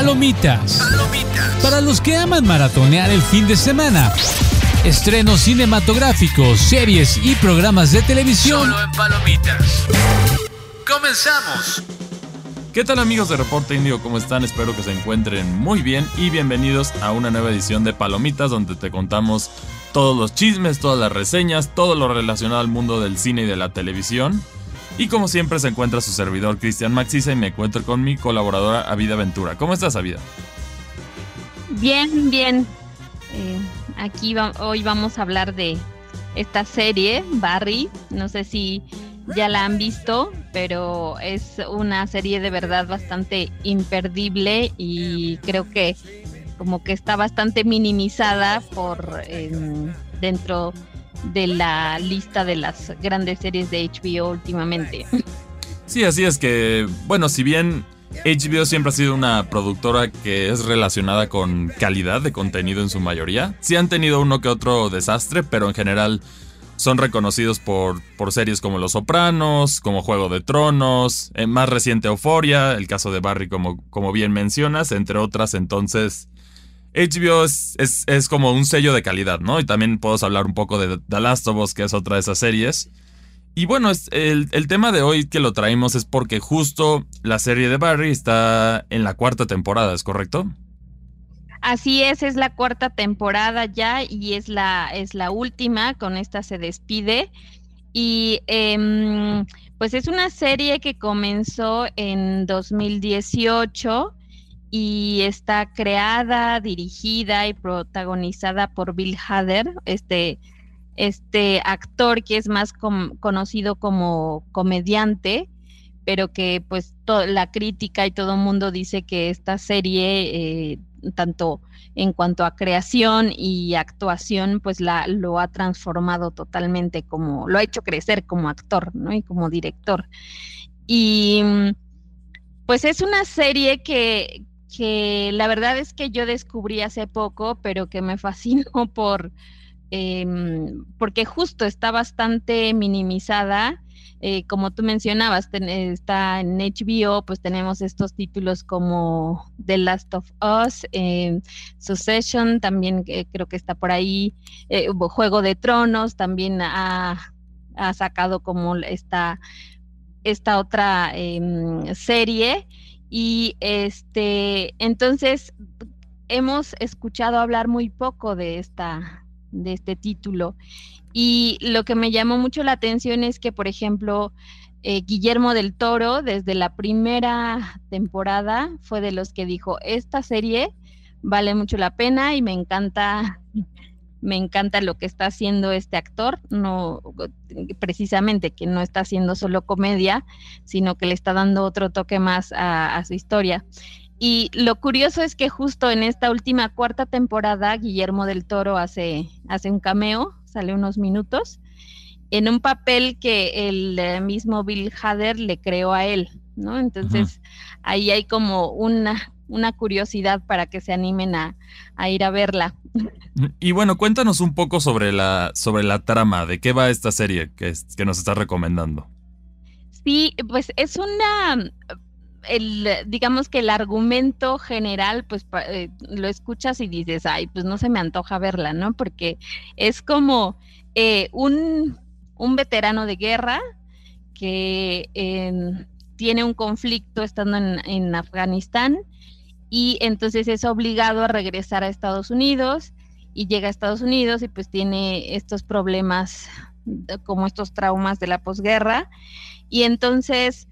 Palomitas. Palomitas. Para los que aman maratonear el fin de semana. Estrenos cinematográficos, series y programas de televisión. Solo en Palomitas. Comenzamos. ¿Qué tal amigos de Reporte Indio? ¿Cómo están? Espero que se encuentren muy bien y bienvenidos a una nueva edición de Palomitas donde te contamos todos los chismes, todas las reseñas, todo lo relacionado al mundo del cine y de la televisión. Y como siempre se encuentra su servidor Cristian Maxiza y me encuentro con mi colaboradora Avida Ventura. ¿Cómo estás Avida? Bien, bien. Eh, aquí hoy vamos a hablar de esta serie, Barry. No sé si ya la han visto, pero es una serie de verdad bastante imperdible y creo que como que está bastante minimizada por dentro de la lista de las grandes series de HBO últimamente. Sí, así es que, bueno, si bien HBO siempre ha sido una productora que es relacionada con calidad de contenido en su mayoría, sí han tenido uno que otro desastre, pero en general son reconocidos por, por series como Los Sopranos, como Juego de Tronos, en más reciente Euforia, el caso de Barry como, como bien mencionas, entre otras, entonces HBO es, como un sello de calidad, ¿no? Y también podemos hablar un poco de The Last of Us, que es otra de esas series. Y bueno, el, el, tema de hoy que lo traemos es porque justo la serie de Barry está en la cuarta temporada, ¿es correcto? Así es, es la cuarta temporada ya y es la, es la última, con esta se despide. Y em, pues es una serie que comenzó en 2018 y está creada, dirigida y protagonizada por Bill Hader, este, este actor que es más conocido como comediante, pero que pues la crítica y todo el mundo dice que esta serie, eh, tanto en cuanto a creación y actuación, pues la, lo ha transformado totalmente como, lo ha hecho crecer como actor, ¿no? Y como director. Y pues es una serie que, que la verdad es que yo descubrí hace poco, pero que me fascinó por, em, porque justo está bastante minimizada. Eh, como tú mencionabas, está en HBO, pues tenemos estos títulos como The Last of Us, eh, Succession, también eh, creo que está por ahí, Juego de Tronos, también ha, ha sacado como esta, esta otra em, serie. Y este, entonces hemos escuchado hablar muy poco de esta, de este título. Y lo que me llamó mucho la atención es que, por ejemplo, eh, Guillermo del Toro, desde la primera temporada, fue de los que dijo, esta serie vale mucho la pena y me encanta me encanta lo que está haciendo este actor, no precisamente que no está haciendo solo comedia, sino que le está dando otro toque más a, su historia. Y lo curioso es que justo en esta última cuarta temporada, Guillermo del Toro hace, hace un cameo, sale unos minutos, en un papel que el mismo Bill Hader le creó a él, ¿no? Entonces, ahí hay como una, una curiosidad para que se animen a, ir a verla. Y bueno, cuéntanos un poco sobre la, sobre la trama, de qué va esta serie que, que nos estás recomendando. Sí, pues es una, el, digamos que el argumento general, pues eh, lo escuchas y dices, ay, pues no se me antoja verla, ¿no? Porque es como eh, un, un, veterano de guerra que tiene un conflicto estando en, en Afganistán y entonces es obligado a regresar a Estados Unidos y llega a Estados Unidos y pues tiene estos problemas como estos traumas de la posguerra. Y entonces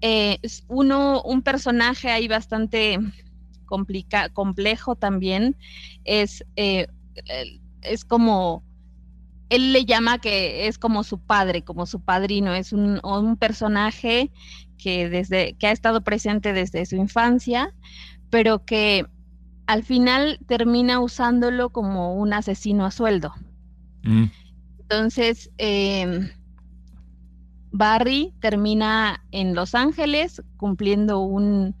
eh, uno un personaje ahí bastante complejo también es eh, es como él le llama que es como su padre, como su padrino, es un, un personaje que desde que ha estado presente desde su infancia, pero que al final termina usándolo como un asesino a sueldo. Mm. Entonces, em, Barry termina en Los Ángeles cumpliendo un,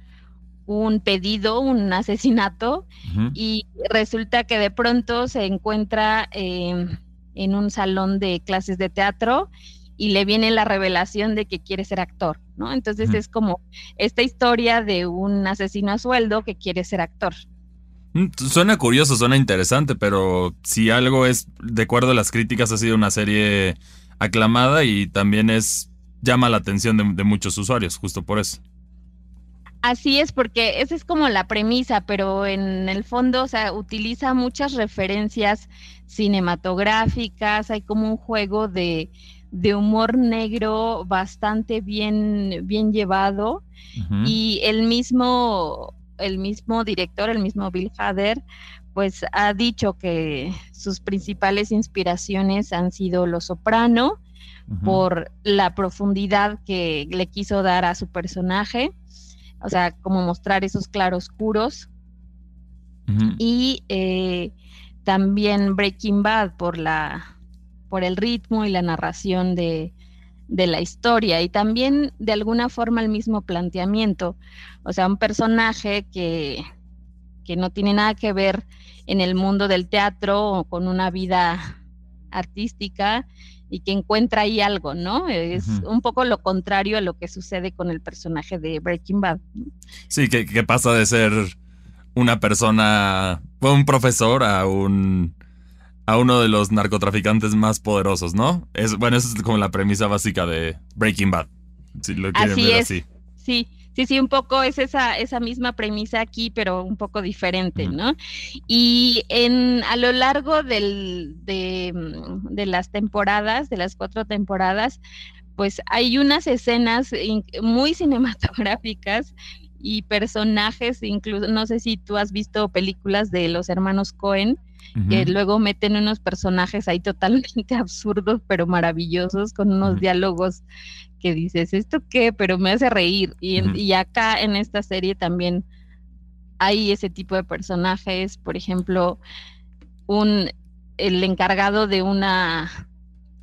pedido, un asesinato, y resulta que de pronto se encuentra em, en un salón de clases de teatro y le viene la revelación de que quiere ser actor, ¿no? Entonces es como esta historia de un asesino a sueldo que quiere ser actor. Mm, suena curioso, suena interesante, pero si algo es, de acuerdo a las críticas, ha sido una serie aclamada y también es llama la atención de, muchos usuarios, justo por eso. Así es, porque esa es como la premisa, pero en el fondo, o sea, utiliza muchas referencias cinematográficas, hay como un juego de, de humor negro bastante bien, bien llevado. Y el mismo, el mismo director, el mismo Bill Hader, pues ha dicho que sus principales inspiraciones han sido Lo Soprano, por la profundidad que le quiso dar a su personaje, o sea, como mostrar esos claroscuros. Y eh, también Breaking Bad por la por el ritmo y la narración de, la historia y también de alguna forma el mismo planteamiento. O sea, un personaje que, que no tiene nada que ver en el mundo del teatro o con una vida artística y que encuentra ahí algo, ¿no? Es un poco lo contrario a lo que sucede con el personaje de Breaking Bad. Sí, que, que pasa de ser una persona, un profesor a un a uno de los narcotraficantes más poderosos, ¿no? Es, bueno, esa es como la premisa básica de Breaking Bad. Si lo quieren así ver es. así. Sí, sí, sí, un poco es esa, esa misma premisa aquí, pero un poco diferente, ¿no? Y en, a lo largo del, de, de las temporadas, de las cuatro temporadas, pues hay unas escenas muy cinematográficas y personajes, incluso, no sé si tú has visto películas de los hermanos Cohen, que luego meten unos personajes ahí totalmente absurdos, pero maravillosos, con unos diálogos que dices, ¿esto qué? Pero me hace reír. Y, y acá en esta serie también hay ese tipo de personajes, por ejemplo, un el encargado de una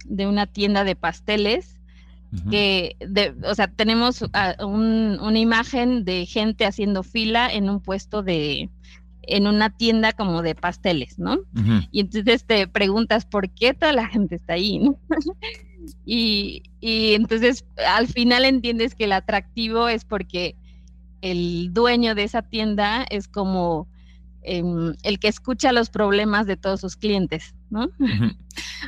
de una tienda de pasteles que, de, o sea, tenemos una imagen de gente haciendo fila en un puesto de, en una tienda como de pasteles, ¿no? Y entonces te preguntas por qué toda la gente está ahí, ¿no? y, y entonces al final entiendes que el atractivo es porque el dueño de esa tienda es como em, el que escucha los problemas de todos sus clientes, ¿no?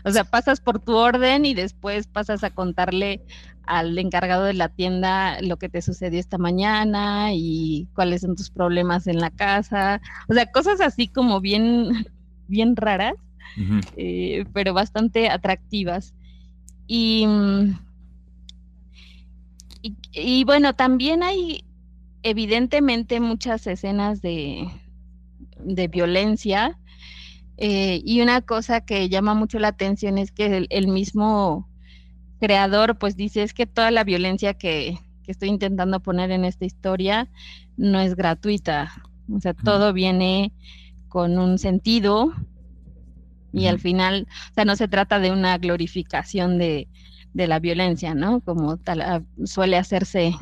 o sea, pasas por tu orden y después pasas a contarle al encargado de la tienda lo que te sucedió esta mañana y cuáles son tus problemas en la casa. O sea, cosas así como bien, bien raras, eh, pero bastante atractivas. Y, y, bueno, también hay evidentemente muchas escenas de, de violencia. Eh, y una cosa que llama mucho la atención es que el mismo creador pues dice es que toda la violencia que, estoy intentando poner en esta historia no es gratuita. O sea, todo viene con un sentido y al final, o sea, no se trata de una glorificación de, la violencia, ¿no? Como tal, ah, suele hacerse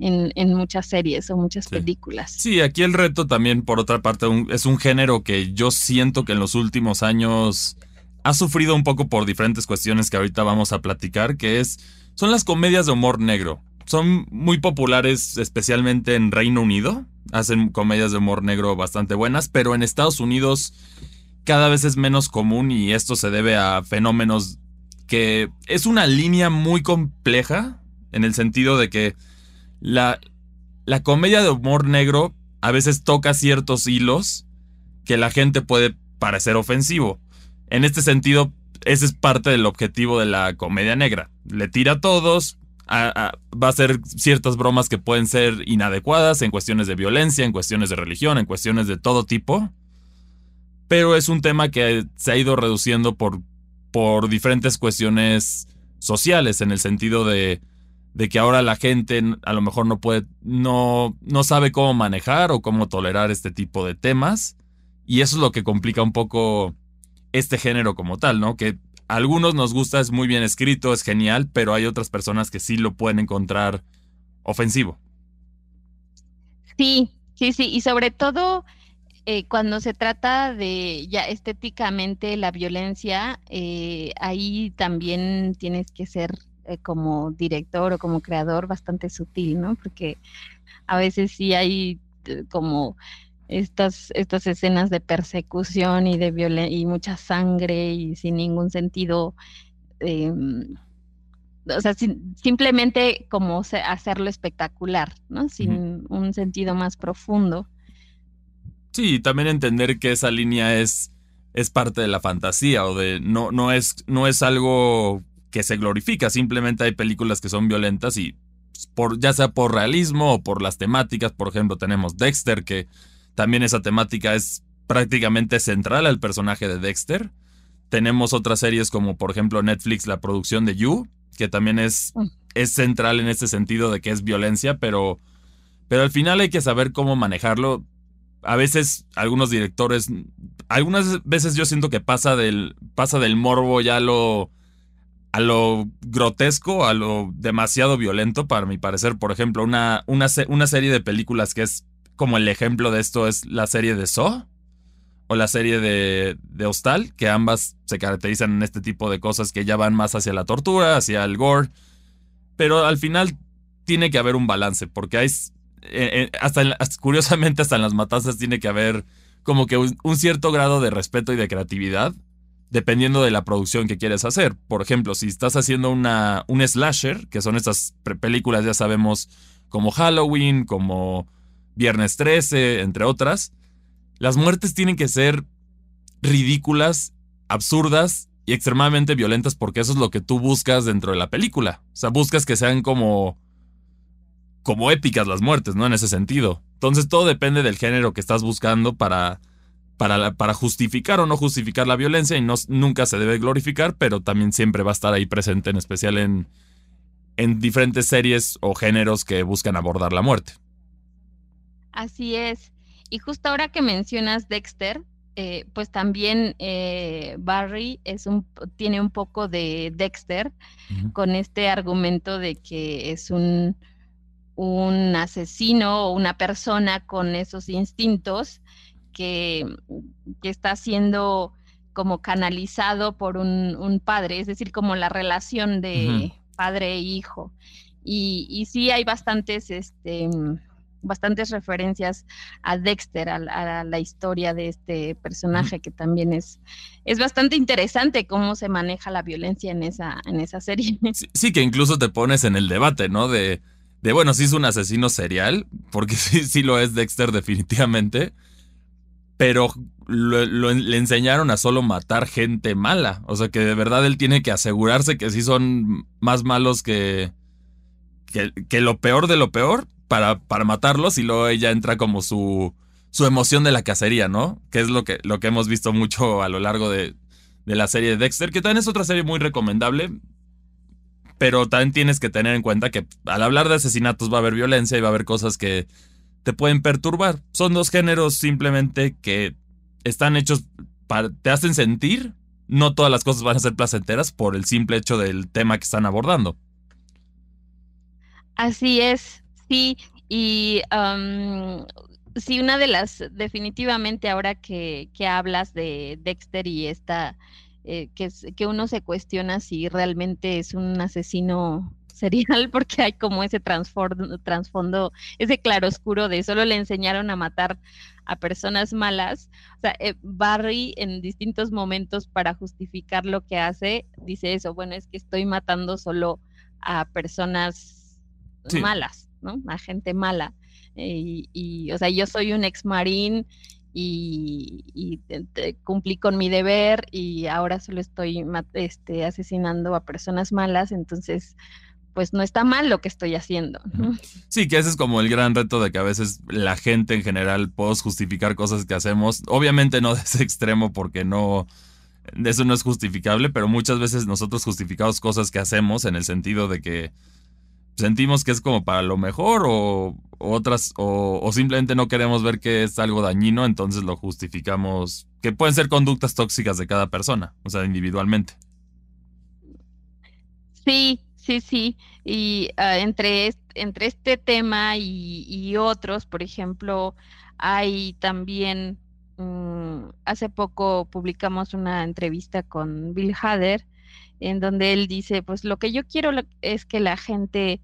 en, muchas series o muchas películas. Sí, aquí el reto también, por otra parte, es un género que yo siento que en los últimos años ha sufrido un poco por diferentes cuestiones que ahorita vamos a platicar, que es, son las comedias de humor negro. Son muy populares especialmente en Reino Unido, hacen comedias de humor negro bastante buenas, pero en Estados Unidos cada vez es menos común y esto se debe a fenómenos que es una línea muy compleja en el sentido de que la, la comedia de humor negro a veces toca ciertos hilos que la gente puede parecer ofensivo. En este sentido, ese es parte del objetivo de la comedia negra. Le tira a todos, va a hacer ciertas bromas que pueden ser inadecuadas en cuestiones de violencia, en cuestiones de religión, en cuestiones de todo tipo. Pero es un tema que se ha ido reduciendo por, por diferentes cuestiones sociales, en el sentido de, de que ahora la gente a lo mejor no puede, no, no sabe cómo manejar o cómo tolerar este tipo de temas. Y eso es lo que complica un poco este género como tal, ¿no? Que a algunos nos gusta, es muy bien escrito, es genial, pero hay otras personas que sí lo pueden encontrar ofensivo. Sí, sí, sí, y sobre todo eh, cuando se trata de ya estéticamente la violencia, eh, ahí también tienes que ser eh, como director o como creador bastante sutil, ¿no? Porque a veces sí hay eh, como estas, estas escenas de persecución y de y mucha sangre y sin ningún sentido. Em, o sea, simplemente como hacerlo espectacular, ¿no? Sin un sentido más profundo. Sí, también entender que esa línea es, es parte de la fantasía o de no, no, es, no es algo que se glorifica, simplemente hay películas que son violentas y por, ya sea por realismo o por las temáticas, por ejemplo, tenemos Dexter, que también esa temática es prácticamente central al personaje de Dexter. Tenemos otras series como por ejemplo Netflix, la producción de You, que también es, mm. es central en este sentido de que es violencia, pero, pero al final hay que saber cómo manejarlo. A veces algunos directores, algunas veces yo siento que pasa del, pasa del morbo ya lo, a lo grotesco, a lo demasiado violento, para mi parecer. Por ejemplo, una, una, una serie de películas que es como el ejemplo de esto es la serie de Saw o la serie de, de Hostal, que ambas se caracterizan en este tipo de cosas que ya van más hacia la tortura, hacia el gore. Pero al final tiene que haber un balance, porque hay. Eh, eh, hasta, curiosamente, hasta en las matanzas tiene que haber como que un, cierto grado de respeto y de creatividad, dependiendo de la producción que quieres hacer. Por ejemplo, si estás haciendo una, un slasher, que son estas películas, ya sabemos, como Halloween, como Viernes 13, entre otras las muertes tienen que ser ridículas, absurdas y extremadamente violentas porque eso es lo que tú buscas dentro de la película. O sea, buscas que sean como como épicas las muertes, ¿no? En ese sentido. Entonces todo depende del género que estás buscando para para, para justificar o no justificar la violencia y no, nunca se debe glorificar, pero también siempre va a estar ahí presente, en especial en, en diferentes series o géneros que buscan abordar la muerte. Así es. Y justo ahora que mencionas Dexter, eh, pues también eh, Barry es un, tiene un poco de Dexter con este argumento de que es un, un asesino o una persona con esos instintos que, que está siendo como canalizado por un, padre, es decir, como la relación de padre e hijo. Y, y sí hay bastantes este, bastantes referencias a Dexter, a, la historia de este personaje, que también es, es bastante interesante cómo se maneja la violencia en esa, en esa serie. Sí, que incluso te pones en el debate, ¿no? De, de bueno, sí es un asesino serial, porque sí, sí lo es Dexter definitivamente, pero le enseñaron a solo matar gente mala. O sea que de verdad él tiene que asegurarse que sí son más malos que, que, que lo peor de lo peor para, para matarlos y luego ella entra como su, su emoción de la cacería, ¿no? Que es lo que, lo que hemos visto mucho a lo largo de, de la serie de Dexter, que también es otra serie muy recomendable. Pero también tienes que tener en cuenta que al hablar de asesinatos va a haber violencia y va a haber cosas que te pueden perturbar. Son dos géneros simplemente que están hechos para, te hacen sentir. No todas las cosas van a ser placenteras por el simple hecho del tema que están abordando. Así es. Sí, y sí, una de las, definitivamente ahora que, que hablas de Dexter y esta, eh, que, que uno se cuestiona si realmente es un asesino serial porque hay como ese trasfondo, ese claroscuro de solo le enseñaron a matar a personas malas. O sea, eh, Barry en distintos momentos para justificar lo que hace, dice eso, bueno, es que estoy matando solo a personas malas. ¿no? A gente mala. Eh, y, o sea, yo soy un ex marín y, cumplí con mi deber y ahora solo estoy este, asesinando a personas malas, entonces pues no está mal lo que estoy haciendo. Sí, que ese es como el gran reto de que a veces la gente en general puede justificar cosas que hacemos. Obviamente no de ese extremo porque no, eso no es justificable, pero muchas veces nosotros justificamos cosas que hacemos en el sentido de que sentimos que es como para lo mejor o, otras o, simplemente no queremos ver que es algo dañino, entonces lo justificamos, que pueden ser conductas tóxicas de cada persona, o sea, individualmente. Sí, sí, sí. Y ah, entre, entre este tema y, otros, por ejemplo, hay también, mm, hace poco publicamos una entrevista con Bill Hader, en donde él dice, pues lo que yo quiero es que la gente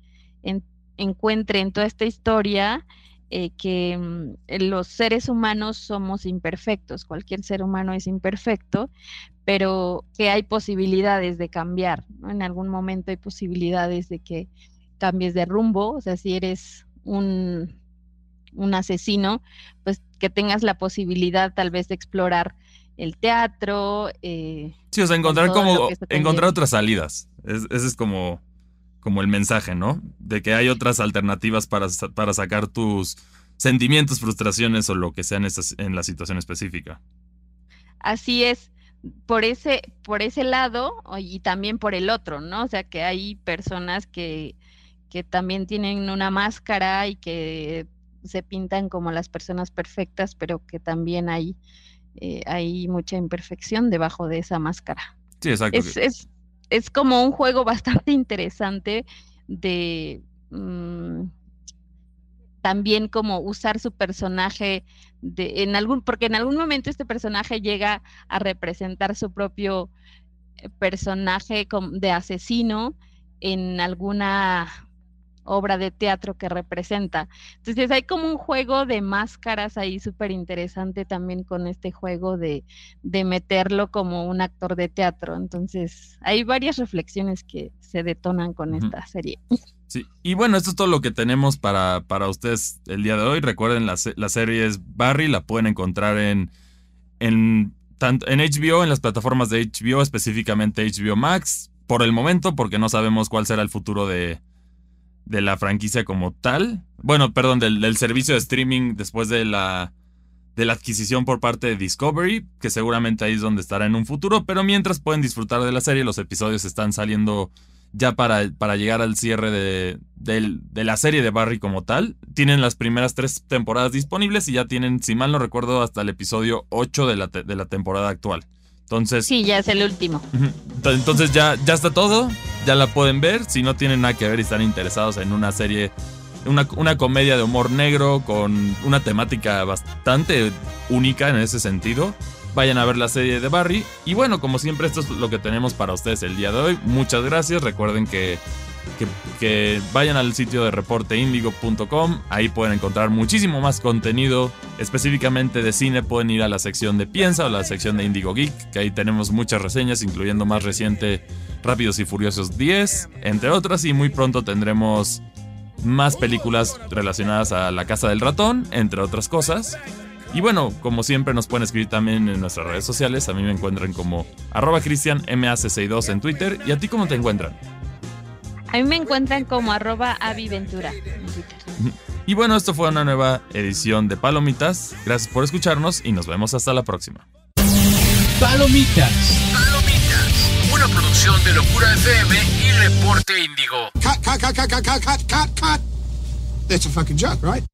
encuentre en toda esta historia eh, que mm, los seres humanos somos imperfectos, cualquier ser humano es imperfecto, pero que hay posibilidades de cambiar, En algún momento hay posibilidades de que cambies de rumbo, o sea, si eres un, un asesino, pues que tengas la posibilidad tal vez de explorar el teatro. Eh, sí, o sea, encontrar como encontrar otras salidas. ese es como como el mensaje, ¿no? De que hay otras alternativas para, para sacar tus sentimientos, frustraciones o lo que sea en, en la situación específica. Así es, por ese, por ese lado y también por el otro, ¿no? O sea, que hay personas que, que también tienen una máscara y que se pintan como las personas perfectas, pero que también hay, eh, hay mucha imperfección debajo de esa máscara. Sí, exacto es como un juego bastante interesante de mm, también como usar su personaje de, en algún, porque en algún momento este personaje llega a representar su propio eh, personaje de asesino en alguna obra de teatro que representa. Entonces hay como un juego de máscaras ahí súper interesante también con este juego de, de, meterlo como un actor de teatro. Entonces hay varias reflexiones que se detonan con esta serie. Sí, y bueno, esto es todo lo que tenemos para, para ustedes el día de hoy. Recuerden, la, la serie es Barry, la pueden encontrar en, en, tanto, en HBO, en las plataformas de HBO, específicamente HBO Max, por el momento, porque no sabemos cuál será el futuro de, de la franquicia como tal. Bueno, perdón, del, servicio de streaming después de la, de la adquisición por parte de Discovery, que seguramente ahí es donde estará en un futuro, pero mientras pueden disfrutar de la serie, los episodios están saliendo ya para, para llegar al cierre de, de, la serie de Barry como tal. Tienen las primeras tres temporadas disponibles y ya tienen, si mal no recuerdo, hasta el episodio 8 de la, de la temporada actual. Entonces. Sí, ya es el último. Entonces ya, ya está todo. Ya la pueden ver. Si no tienen nada que ver y están interesados en una serie. Una, una comedia de humor negro con una temática bastante única en ese sentido. Vayan a ver la serie de Barry. Y bueno, como siempre, esto es lo que tenemos para ustedes el día de hoy. Muchas gracias. Recuerden que vayan al sitio de reporteindigo.com. Ahí pueden encontrar muchísimo más contenido. Específicamente de cine pueden ir a la sección de Piensa o la sección de Indigo Geek, que ahí tenemos muchas reseñas, incluyendo más reciente Rápidos y Furiosos 10, entre otras. Y muy pronto tendremos más películas relacionadas a La Casa del Ratón, entre otras cosas. Y bueno, como siempre nos pueden escribir también en nuestras redes sociales. A mí me encuentran como arroba cristianmac62 en Twitter. ¿Y a ti cómo te encuentran? A mí me encuentran como arroba aviventura Y bueno, esto fue una nueva edición de Palomitas. Gracias por escucharnos y nos vemos hasta la próxima. Palomitas. Palomitas. Una producción de Locura FM y Reporte Índigo. Cut, cut, cut, cut, cut, cut, cut, cut. That's a fucking joke, right?